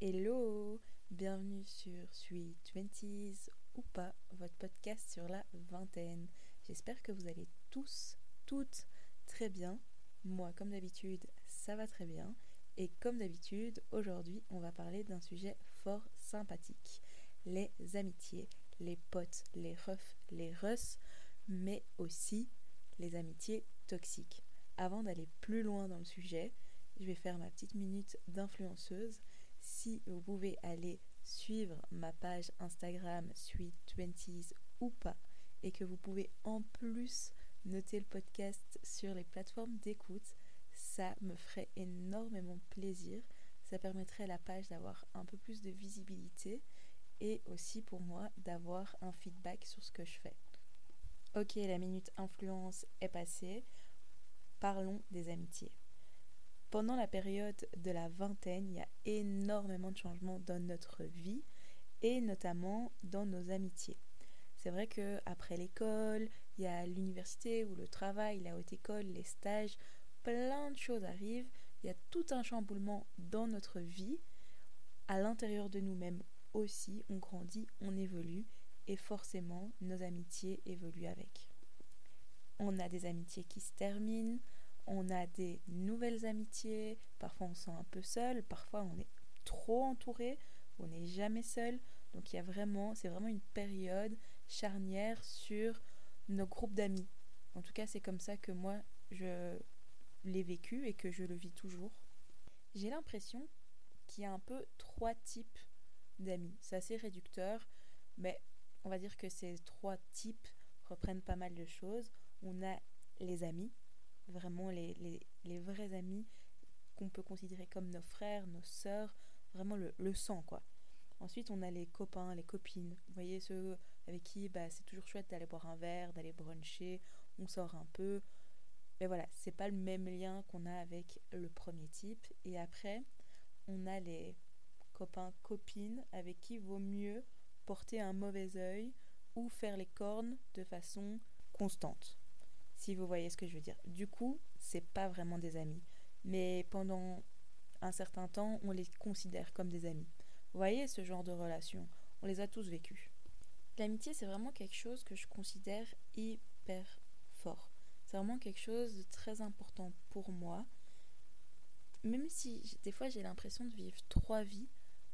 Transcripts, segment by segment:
Hello, bienvenue sur Sweet Twenties ou pas, votre podcast sur la vingtaine. J'espère que vous allez tous, toutes très bien. Moi, comme d'habitude, ça va très bien. Et comme d'habitude, aujourd'hui, on va parler d'un sujet fort sympathique. Les amitiés, les potes, les refs, les russes, mais aussi les amitiés toxiques. Avant d'aller plus loin dans le sujet, je vais faire ma petite minute d'influenceuse si vous pouvez aller suivre ma page Instagram Sweet 20s ou pas, et que vous pouvez en plus noter le podcast sur les plateformes d'écoute, ça me ferait énormément plaisir. Ça permettrait à la page d'avoir un peu plus de visibilité et aussi pour moi d'avoir un feedback sur ce que je fais. Ok, la minute influence est passée. Parlons des amitiés. Pendant la période de la vingtaine, il y a énormément de changements dans notre vie et notamment dans nos amitiés. C'est vrai que après l'école, il y a l'université ou le travail, la haute école, les stages, plein de choses arrivent. Il y a tout un chamboulement dans notre vie. À l'intérieur de nous-mêmes aussi, on grandit, on évolue et forcément nos amitiés évoluent avec. On a des amitiés qui se terminent, on a des nouvelles amitiés, parfois on se sent un peu seul, parfois on est trop entouré, on n'est jamais seul. Donc il y a vraiment, c'est vraiment une période charnière sur nos groupes d'amis. En tout cas, c'est comme ça que moi je l'ai vécu et que je le vis toujours. J'ai l'impression qu'il y a un peu trois types d'amis. C'est assez réducteur, mais on va dire que ces trois types reprennent pas mal de choses. On a les amis, vraiment les, vrais amis qu'on peut considérer comme nos frères, nos sœurs, vraiment le, le, sang quoi. Ensuite on a les copains, les copines, vous voyez ceux avec qui bah, c'est toujours chouette d'aller boire un verre, d'aller bruncher, on sort un peu. Mais voilà, c'est pas le même lien qu'on a avec le premier type. Et après, on a les copains, copines avec qui vaut mieux porter un mauvais œil ou faire les cornes de façon constante si vous voyez ce que je veux dire. Du coup, c'est pas vraiment des amis. Mais pendant un certain temps, on les considère comme des amis. Vous voyez ce genre de relation? On les a tous vécues. L'amitié, c'est vraiment quelque chose que je considère hyper fort. C'est vraiment quelque chose de très important pour moi. Même si des fois j'ai l'impression de vivre trois vies,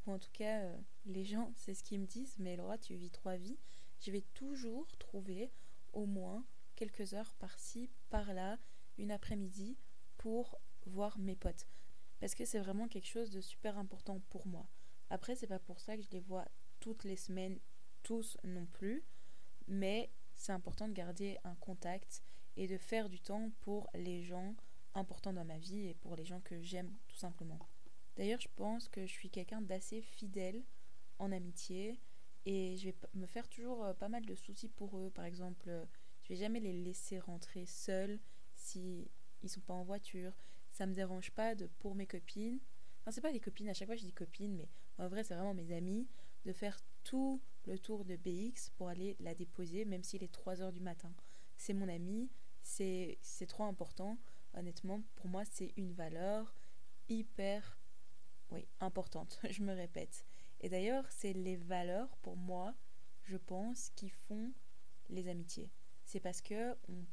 ou en tout cas euh, les gens c'est ce qu'ils me disent, mais Laura tu vis trois vies, je vais toujours trouver au moins quelques heures par-ci, par-là, une après-midi pour voir mes potes. Parce que c'est vraiment quelque chose de super important pour moi. Après, c'est pas pour ça que je les vois toutes les semaines, tous non plus, mais c'est important de garder un contact et de faire du temps pour les gens importants dans ma vie et pour les gens que j'aime tout simplement. D'ailleurs, je pense que je suis quelqu'un d'assez fidèle en amitié et je vais me faire toujours euh, pas mal de soucis pour eux. Par exemple, je vais jamais les laisser rentrer seuls si ils sont pas en voiture. Ça me dérange pas de pour mes copines. Enfin, c'est pas les copines, à chaque fois je dis copines, mais en vrai, c'est vraiment mes amis, de faire tout le tour de BX pour aller la déposer, même s'il est 3 heures du matin. C'est mon ami, c'est trop important. Honnêtement, pour moi, c'est une valeur hyper oui, importante, je me répète. Et d'ailleurs, c'est les valeurs, pour moi, je pense, qui font les amitiés c'est parce que on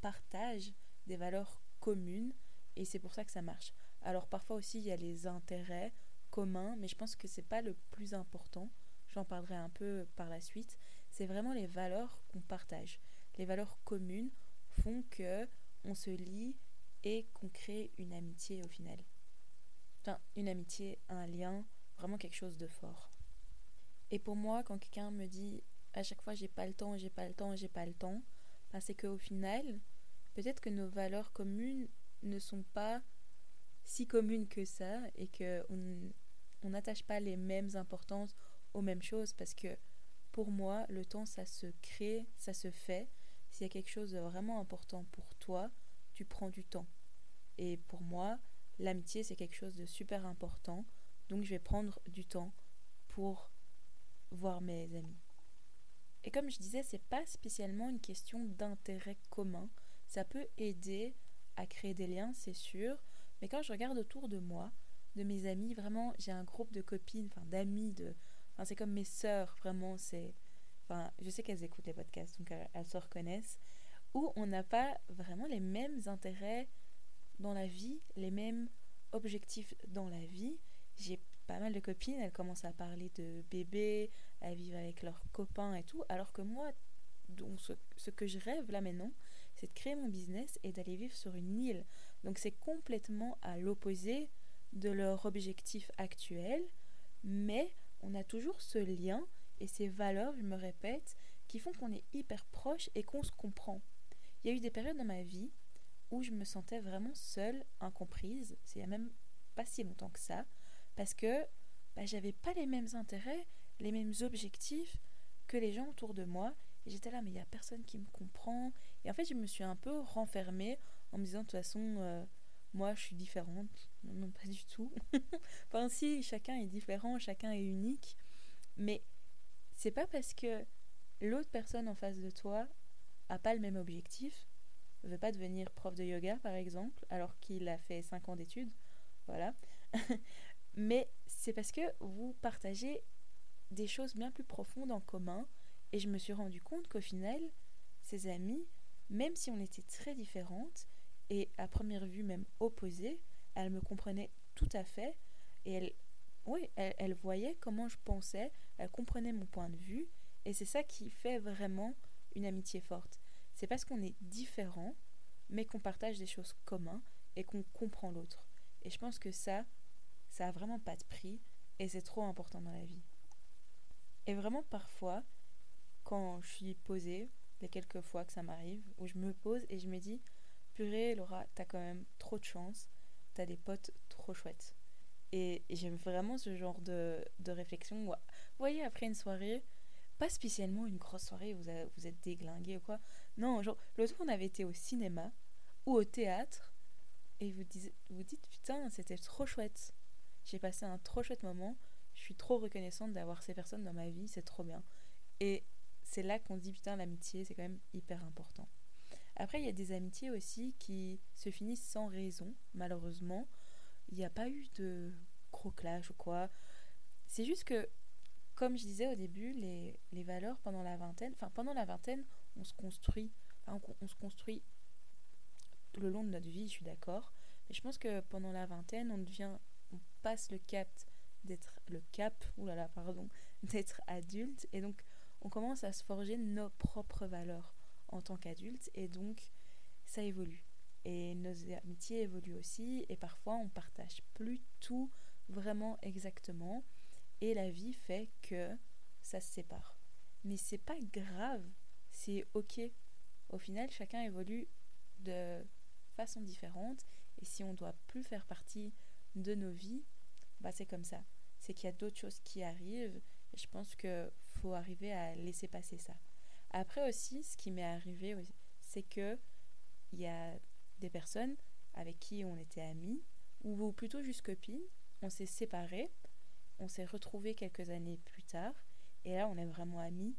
partage des valeurs communes et c'est pour ça que ça marche. Alors parfois aussi il y a les intérêts communs, mais je pense que c'est pas le plus important. J'en parlerai un peu par la suite. C'est vraiment les valeurs qu'on partage. Les valeurs communes font que on se lie et qu'on crée une amitié au final. Enfin, une amitié, un lien, vraiment quelque chose de fort. Et pour moi, quand quelqu'un me dit à chaque fois j'ai pas le temps, j'ai pas le temps, j'ai pas le temps, ben, c'est qu'au final, peut-être que nos valeurs communes ne sont pas si communes que ça et qu'on on n'attache pas les mêmes importances aux mêmes choses parce que pour moi, le temps, ça se crée, ça se fait. S'il y a quelque chose de vraiment important pour toi, tu prends du temps. Et pour moi, l'amitié, c'est quelque chose de super important. Donc, je vais prendre du temps pour voir mes amis. Et comme je disais, c'est pas spécialement une question d'intérêt commun. Ça peut aider à créer des liens, c'est sûr, mais quand je regarde autour de moi, de mes amis, vraiment, j'ai un groupe de copines, enfin d'amis, de, enfin c'est comme mes sœurs, vraiment, c'est, enfin, je sais qu'elles écoutent les podcasts, donc elles, se reconnaissent, où on n'a pas vraiment les mêmes intérêts dans la vie, les mêmes objectifs dans la vie. J'ai pas mal de copines, elles commencent à parler de bébés, à vivre avec leurs copains et tout, alors que moi, ce, que je rêve là maintenant, c'est de créer mon business et d'aller vivre sur une île. Donc c'est complètement à l'opposé de leur objectif actuel, mais on a toujours ce lien et ces valeurs, je me répète, qui font qu'on est hyper proche et qu'on se comprend. Il y a eu des périodes dans ma vie où je me sentais vraiment seule, incomprise, c'est il même pas si longtemps que ça, parce que bah, j'avais pas les mêmes intérêts, les mêmes objectifs que les gens autour de moi, et j'étais là, mais il y a personne qui me comprend, et en fait je me suis un peu renfermée en me disant de toute façon, euh, moi je suis différente, non, pas du tout. enfin, si, chacun est différent, chacun est unique. Mais c'est pas parce que l'autre personne en face de toi a pas le même objectif, veut pas devenir prof de yoga par exemple, alors qu'il a fait 5 ans d'études. Voilà. Mais c'est parce que vous partagez des choses bien plus profondes en commun. Et je me suis rendu compte qu'au final, ces amis, même si on était très différentes, et à première vue même opposées, elle me comprenait tout à fait et elle, oui, elle, voyait comment je pensais, elle comprenait mon point de vue et c'est ça qui fait vraiment une amitié forte. C'est parce qu'on est différent mais qu'on partage des choses communes et qu'on comprend l'autre. Et je pense que ça, ça a vraiment pas de prix et c'est trop important dans la vie. Et vraiment parfois, quand je suis posée, les quelques fois que ça m'arrive, où je me pose et je me dis, purée Laura, t'as quand même trop de chance t'as des potes trop chouettes. Et, j'aime vraiment ce genre de, de réflexion. Vous voyez, après une soirée, pas spécialement une grosse soirée vous, vous êtes déglingué ou quoi. Non, genre, l'autre fois, on avait été au cinéma ou au théâtre et vous, vous dites putain, c'était trop chouette. J'ai passé un trop chouette moment. Je suis trop reconnaissante d'avoir ces personnes dans ma vie, c'est trop bien. Et c'est là qu'on dit putain, l'amitié, c'est quand même hyper important. Après, il y a des amitiés aussi qui se finissent sans raison, malheureusement. Il n'y a pas eu de gros clash ou quoi. C'est juste que, comme je disais au début, les, les valeurs pendant la vingtaine, enfin pendant la vingtaine, on se construit, on, se construit le long de notre vie, je suis d'accord. Mais je pense que pendant la vingtaine, on devient, on passe le cap d'être le cap, oulala, pardon, d'être adulte, et donc on commence à se forger nos propres valeurs en tant qu'adulte et donc ça évolue. Et nos amitiés évoluent aussi et parfois on partage plus tout vraiment exactement et la vie fait que ça se sépare. Mais c'est pas grave, c'est ok. Au final, chacun évolue de façon différente et si on doit plus faire partie de nos vies, bah c'est comme ça. C'est qu'il y a d'autres choses qui arrivent je pense que faut arriver à laisser passer ça. Après aussi, ce qui m'est arrivé, c'est que il y a des personnes avec qui on était amis, ou plutôt juste copines, on s'est séparés, on s'est retrouvés quelques années plus tard, et là on est vraiment amis,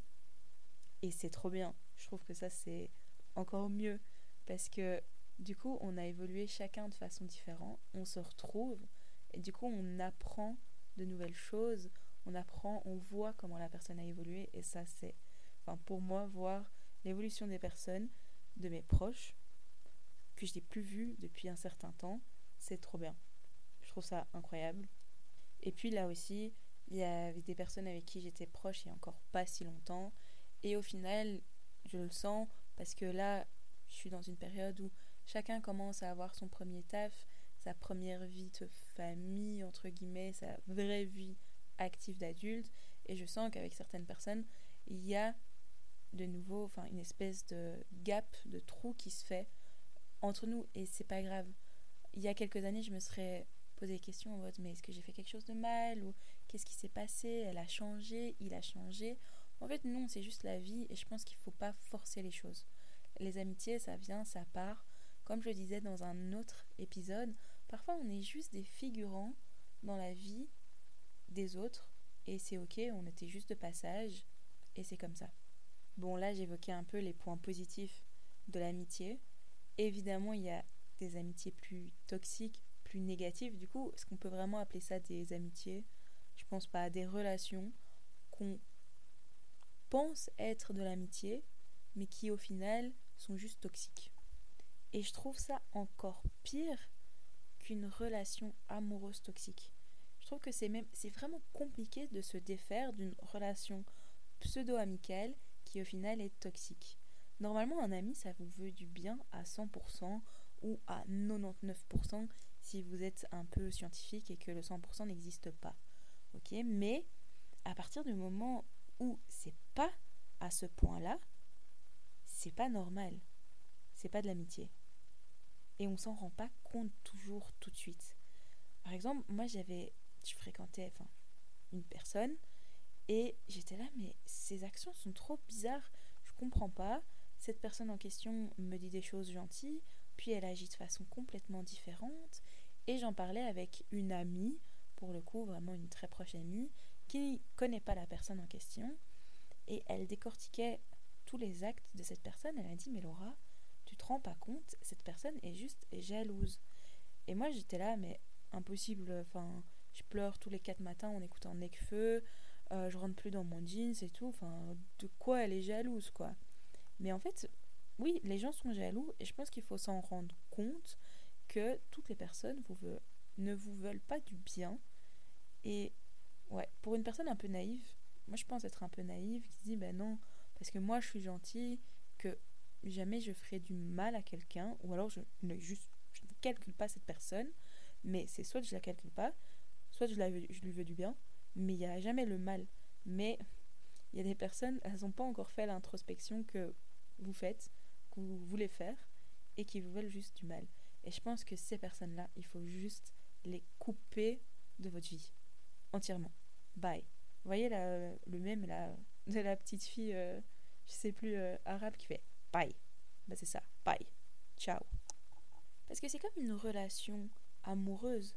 et c'est trop bien. Je trouve que ça c'est encore mieux, parce que du coup on a évolué chacun de façon différente, on se retrouve, et du coup on apprend de nouvelles choses, on apprend, on voit comment la personne a évolué, et ça c'est enfin pour moi, voir l'évolution des personnes, de mes proches, que je n'ai plus vu depuis un certain temps, c'est trop bien. Je trouve ça incroyable. Et puis là aussi, il y avait des personnes avec qui j'étais proche il y a encore pas si longtemps. Et au final, je le sens parce que là, je suis dans une période où chacun commence à avoir son premier taf, sa première vie de famille, entre guillemets, sa vraie vie active d'adulte. Et je sens qu'avec certaines personnes, il y a de nouveau enfin une espèce de gap de trou qui se fait entre nous. Et c'est pas grave. Il y a quelques années je me serais posé des questions en mode mais est-ce que j'ai fait quelque chose de mal? Ou qu'est-ce qui s'est passé? Elle a changé il a changé. En fait non c'est juste la vie. Et je pense qu'il faut pas forcer les choses. Les amitiés ça vient ça part. Comme je le disais dans un autre épisode parfois on est juste des figurants dans la vie des autres et c'est ok on était juste de passage et c'est comme ça Bon, là, j'évoquais un peu les points positifs de l'amitié. Évidemment, il y a des amitiés plus toxiques, plus négatif, du coup, est-ce qu'on peut vraiment appeler ça des amitiés? Je pense pas. Des relations qu'on pense être de l'amitié, mais qui au final sont juste toxiques. Et je trouve ça encore pire qu'une relation amoureuse toxique. Je trouve que c'est même c'est vraiment compliqué de se défaire d'une relation pseudo-amicale qui au final est toxique. Normalement, un ami, ça vous veut du bien à 100% ou à 99% si vous êtes un peu scientifique et que le 100% n'existe pas. Ok Mais à partir du moment où c'est pas à ce point-là, c'est pas normal. C'est pas de l'amitié. Et on s'en rend pas compte toujours tout de suite. Par exemple, moi j'avais. Je fréquentais enfin, une personne et j'étais là, mais ses actions sont trop bizarres. Je comprends pas. Cette personne en question me dit des choses gentilles, puis elle agit de façon complètement différente. Et j'en parlais avec une amie, pour le coup vraiment une très proche amie, qui connaît pas la personne en question. Et elle décortiquait tous les actes de cette personne. Elle a dit, mais Laura, tu te rends pas compte, cette personne est juste jalouse. Et moi j'étais là, mais impossible. Enfin, je pleure tous les quatre matins en écoutant Necfeu. Euh, je rentre plus dans mon jeans et tout. De quoi elle est jalouse, quoi. Mais en fait, oui, les gens sont jaloux et je pense qu'il faut s'en rendre compte que toutes les personnes vous ne vous veulent pas du bien. Et ouais, pour une personne un peu naïve, moi je pense être un peu naïve, qui dit ben non, parce que moi je suis gentille, que jamais je ferai du mal à quelqu'un, ou alors je ne calcule pas cette personne, mais c'est soit je la calcule pas, soit je, lui veux du bien, mais il n'y a jamais le mal. Mais il y a des personnes, elles n'ont pas encore fait l'introspection que vous faites, que vous voulez faire, et qui vous veulent juste du mal. Et je pense que ces personnes-là, il faut juste les couper de votre vie. Entièrement. Bye. Vous voyez le même là, de la petite fille, euh, je sais plus, euh, arabe qui fait bye. Bah c'est ça. Bye. Ciao. Parce que c'est comme une relation amoureuse.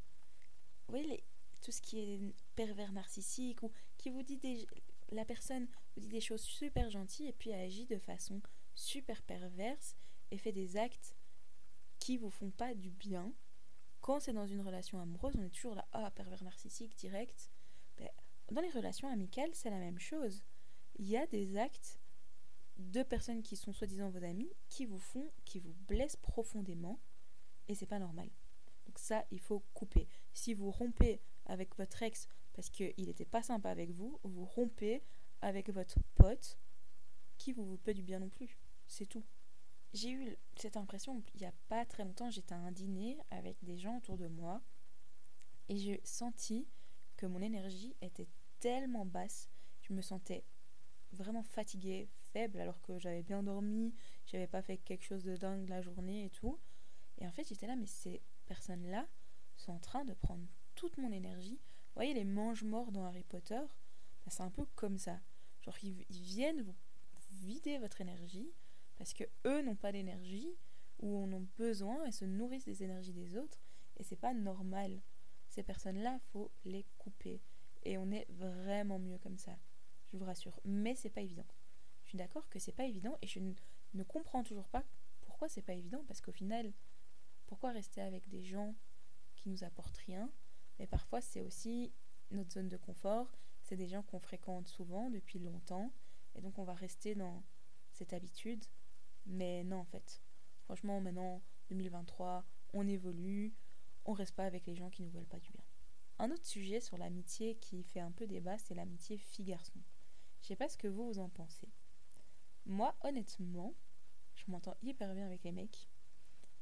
Vous voyez tout ce qui est pervers narcissique ou qui vous dit des, la personne vous dit des choses super gentilles et puis agit de façon super perverse et fait des actes qui vous font pas du bien. Quand c'est dans une relation amoureuse, on est toujours là, ah, pervers narcissique direct. Ben, dans les relations amicales, c'est la même chose. Il y a des actes de personnes qui sont soi-disant vos amis qui vous font, qui vous blessent profondément et c'est pas normal. Donc ça, il faut couper. Si vous rompez avec votre ex parce qu'il n'était pas sympa avec vous, vous rompez avec votre pote qui vous veut pas du bien non plus. C'est tout. J'ai eu cette impression, il n'y a pas très longtemps, j'étais à un dîner avec des gens autour de moi et j'ai senti que mon énergie était tellement basse, je me sentais vraiment fatiguée, alors que j'avais bien dormi, j'avais pas fait quelque chose de dingue la journée et tout. Et en fait, j'étais là, mais ces personnes-là sont en train de prendre toute mon énergie. Vous voyez les mange-morts dans Harry Potter? Bah, C'est un peu comme ça. Genre, ils viennent vous vider votre énergie parce que eux n'ont pas d'énergie ou en ont besoin et se nourrissent des énergies des autres et c'est pas normal. Ces personnes-là, faut les couper et on est vraiment mieux comme ça. Je vous rassure, mais c'est pas évident. D'accord que c'est pas évident et je ne, comprends toujours pas pourquoi c'est pas évident parce qu'au final, pourquoi rester avec des gens qui nous apportent rien? Mais parfois, c'est aussi notre zone de confort. C'est des gens qu'on fréquente souvent depuis longtemps et donc on va rester dans cette habitude mais non, en fait. Franchement, maintenant, 2023, on évolue, on reste pas avec les gens qui nous veulent pas du bien. Un autre sujet sur l'amitié qui fait un peu débat, c'est l'amitié fille-garçon. Je sais pas ce que vous, vous en pensez. Moi, honnêtement, je m'entends hyper bien avec les mecs.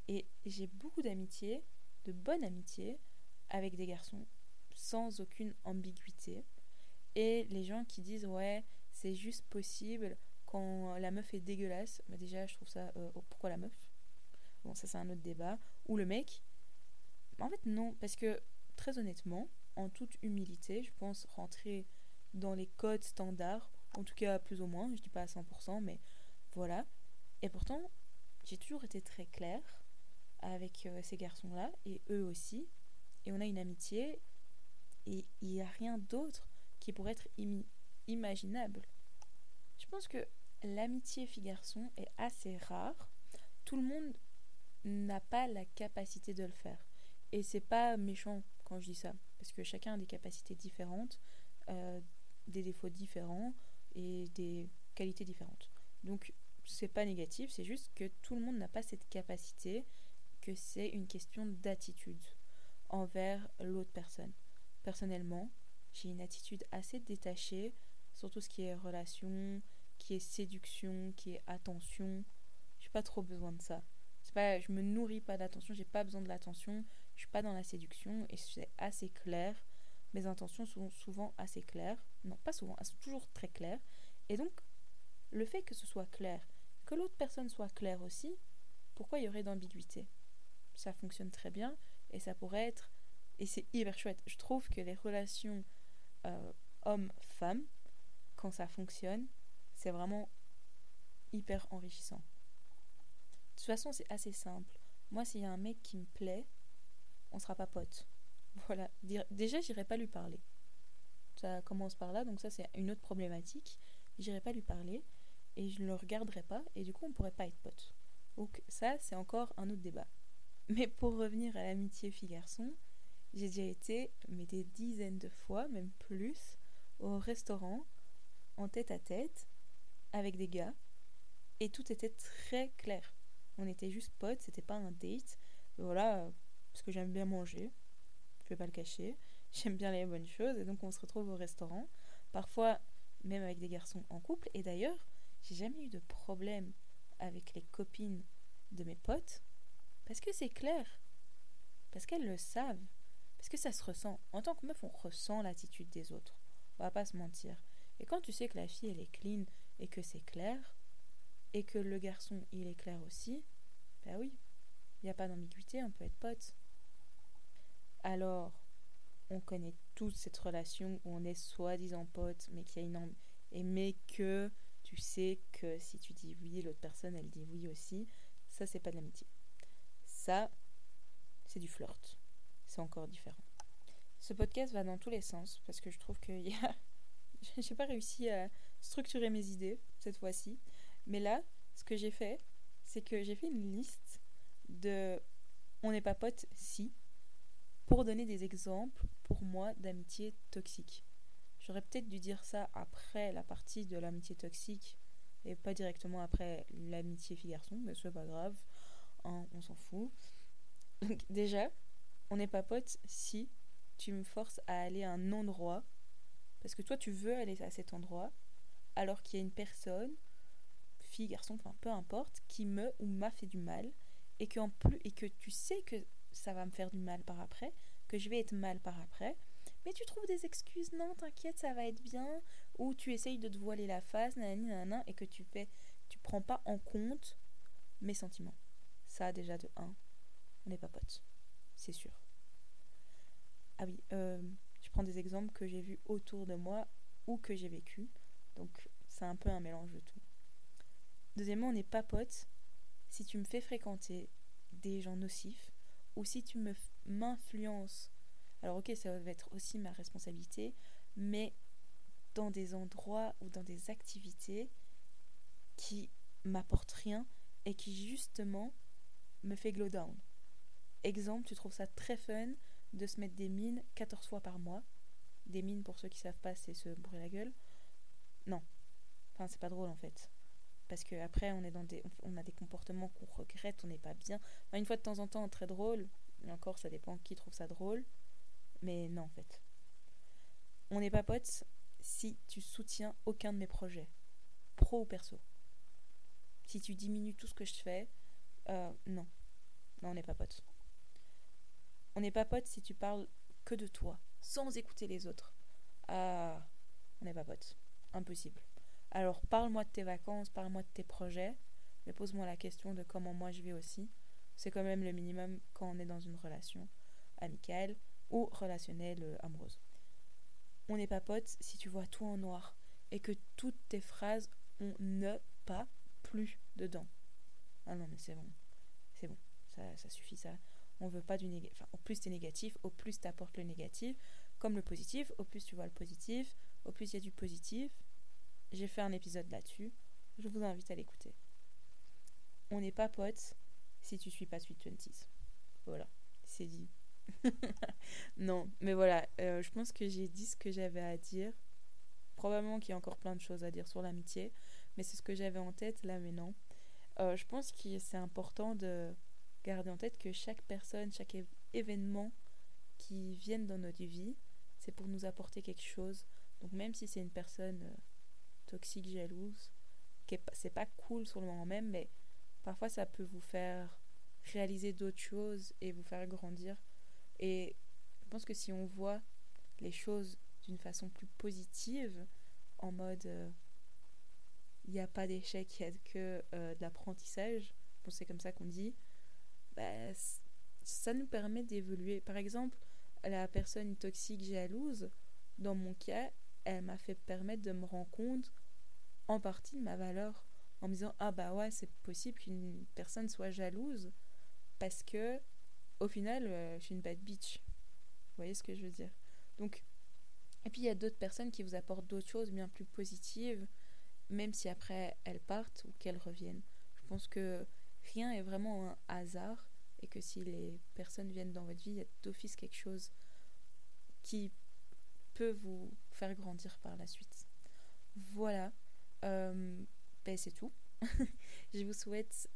Et j'ai beaucoup d'amitié, de bonne amitié, avec des garçons, sans aucune ambiguïté. Et les gens qui disent, ouais, c'est juste possible quand la meuf est dégueulasse, bah déjà je trouve ça. Euh, oh, pourquoi la meuf? Bon, ça c'est un autre débat. Ou le mec. En fait, non, parce que très honnêtement, en toute humilité, je pense rentrer dans les codes standards, en tout cas plus ou moins, je dis pas à 100%, mais voilà. Et pourtant, j'ai toujours été très claire avec euh, ces garçons-là, et eux aussi, et on a une amitié, et il n'y a rien d'autre qui pourrait être imaginable. Je pense que l'amitié fille-garçon est assez rare. Tout le monde n'a pas la capacité de le faire. Et c'est pas méchant quand je dis ça, parce que chacun a des capacités différentes, euh, des défauts différents et des qualités différentes. Donc c'est pas négatif, c'est juste que tout le monde n'a pas cette capacité, que c'est une question d'attitude envers l'autre personne. Personnellement, j'ai une attitude assez détachée sur tout ce qui est relation, qui est séduction, qui est attention. J'ai pas trop besoin de ça. C'est pas, je me nourris pas d'attention, j'ai pas besoin de l'attention. Je suis pas dans la séduction et c'est assez clair. Mes intentions sont souvent assez claires. Non, pas souvent, elles sont toujours très claires. Et donc, le fait que ce soit clair, que l'autre personne soit claire aussi, pourquoi il y aurait d'ambiguïté? Ça fonctionne très bien et ça pourrait être. Et c'est hyper chouette. Je trouve que les relations euh, homme-femme, quand ça fonctionne, c'est vraiment hyper enrichissant. De toute façon, c'est assez simple. Moi, s'il y a un mec qui me plaît, on sera pas potes. Voilà. Déjà, j'irai pas lui parler. Ça commence par là, donc ça, c'est une autre problématique. J'irai pas lui parler et je ne le regarderai pas, et du coup, on pourrait pas être potes. Donc, ça, c'est encore un autre débat. Mais pour revenir à l'amitié fille-garçon, j'ai déjà été, mais des dizaines de fois, même plus, au restaurant, en tête à tête, avec des gars, et tout était très clair. On était juste potes, c'était pas un date. Voilà, parce que j'aime bien manger, pas le cacher. J'aime bien les bonnes choses, et donc on se retrouve au restaurant. Parfois, même avec des garçons en couple. Et d'ailleurs, j'ai jamais eu de problème avec les copines de mes potes, parce que c'est clair. Parce qu'elles le savent. Parce que ça se ressent. En tant que meuf, on ressent l'attitude des autres. On va pas se mentir. Et quand tu sais que la fille, elle est clean et que c'est clair, et que le garçon, il est clair aussi, ben oui, il n'y a pas d'ambiguïté, on peut être potes. Alors, on connaît toute cette relation où on est soi-disant potes, mais qu'il y a une et mais que tu sais que si tu dis oui, l'autre personne, elle dit oui aussi. Ça, c'est pas de l'amitié. Ça, c'est du flirt. C'est encore différent. Ce podcast va dans tous les sens parce que je trouve que y a... j'ai pas réussi à structurer mes idées cette fois-ci. Mais là, ce que j'ai fait, c'est que j'ai fait une liste de on n'est pas potes si pour donner des exemples pour moi d'amitié toxique. J'aurais peut-être dû dire ça après la partie de l'amitié toxique et pas directement après l'amitié fille-garçon, mais c'est pas grave, hein, on s'en fout. Donc déjà, on n'est pas potes si tu me forces à aller à un endroit, parce que toi tu veux aller à cet endroit, alors qu'il y a une personne, fille, garçon, enfin peu importe, qui me ou m'a fait du mal, et que, en plus, et que tu sais que ça va me faire du mal par après, que je vais être mal par après, mais tu trouves des excuses, non, t'inquiète, ça va être bien, ou tu essayes de te voiler la face, nanana, et que tu fais, tu prends pas en compte mes sentiments. Ça, déjà de 1, on n'est pas potes, c'est sûr. Ah oui, euh, je prends des exemples que j'ai vus autour de moi ou que j'ai vécu, donc c'est un peu un mélange de tout. Deuxièmement, on n'est pas potes si tu me fais fréquenter des gens nocifs ou si tu m'influences alors ok, ça va être aussi ma responsabilité, mais dans des endroits ou dans des activités qui m'apportent rien et qui justement me fait glow down. Exemple, tu trouves ça très fun de se mettre des mines 14 fois par mois. Des mines, pour ceux qui savent pas, c'est se brûler la gueule. Non. Enfin, c'est pas drôle en fait. Parce que après, on, est dans des, on a des comportements qu'on regrette, on n'est pas bien. une fois de temps en temps, très drôle. Encore, ça dépend qui trouve ça drôle. Mais non, en fait. On n'est pas potes si tu soutiens aucun de mes projets, pro ou perso. Si tu diminues tout ce que je fais, euh, non. Non, on n'est pas potes. On n'est pas potes si tu parles que de toi, sans écouter les autres. Ah, on n'est pas potes. Impossible. Alors parle-moi de tes vacances, parle-moi de tes projets, mais pose-moi la question de comment moi je vais aussi. C'est quand même le minimum quand on est dans une relation amicale ou relationnelle euh, amoureuse. On n'est pas potes si tu vois tout en noir et que toutes tes phrases ont ne pas plus dedans. Ah non, mais c'est bon. C'est bon. Ça, ça suffit, ça. On veut pas du négatif. Enfin, au plus t'es négatif, au plus t'apportes le négatif. Comme le positif, au plus tu vois le positif, au plus il y a du positif. J'ai fait un épisode là-dessus. Je vous invite à l'écouter. On n'est pas potes si tu suis pas Sweet Twenties. Voilà, c'est dit. non, mais voilà, euh, je pense que j'ai dit ce que j'avais à dire. Probablement qu'il y a encore plein de choses à dire sur l'amitié, mais c'est ce que j'avais en tête là maintenant. Euh, je pense que c'est important de garder en tête que chaque personne, chaque événement qui vienne dans notre vie, c'est pour nous apporter quelque chose. Donc même si c'est une personne euh, toxique, jalouse, c'est pas cool sur le moment même, mais parfois ça peut vous faire réaliser d'autres choses et vous faire grandir. Et je pense que si on voit les choses d'une façon plus positive, en mode euh, il n'y a pas d'échec, il n'y a que euh, de l'apprentissage, c'est comme ça qu'on dit, bah, ça nous permet d'évoluer. Par exemple, la personne toxique jalouse, dans mon cas, elle m'a fait permettre de me rendre compte en partie de ma valeur en me disant ah bah ouais c'est possible qu'une personne soit jalouse parce que au final euh, je suis une bad bitch. Vous voyez ce que je veux dire? Donc et puis il y a d'autres personnes qui vous apportent d'autres choses bien plus positives même si après elles partent ou qu'elles reviennent. Je pense que rien est vraiment un hasard et que si les personnes viennent dans votre vie il y a d'office quelque chose qui peut vous faire grandir par la suite. Voilà euh, ben c'est tout. je vous souhaite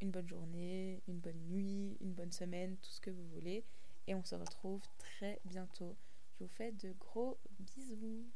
une bonne journée, une bonne nuit, une bonne semaine, tout ce que vous voulez. Et on se retrouve très bientôt. Je vous fais de gros bisous.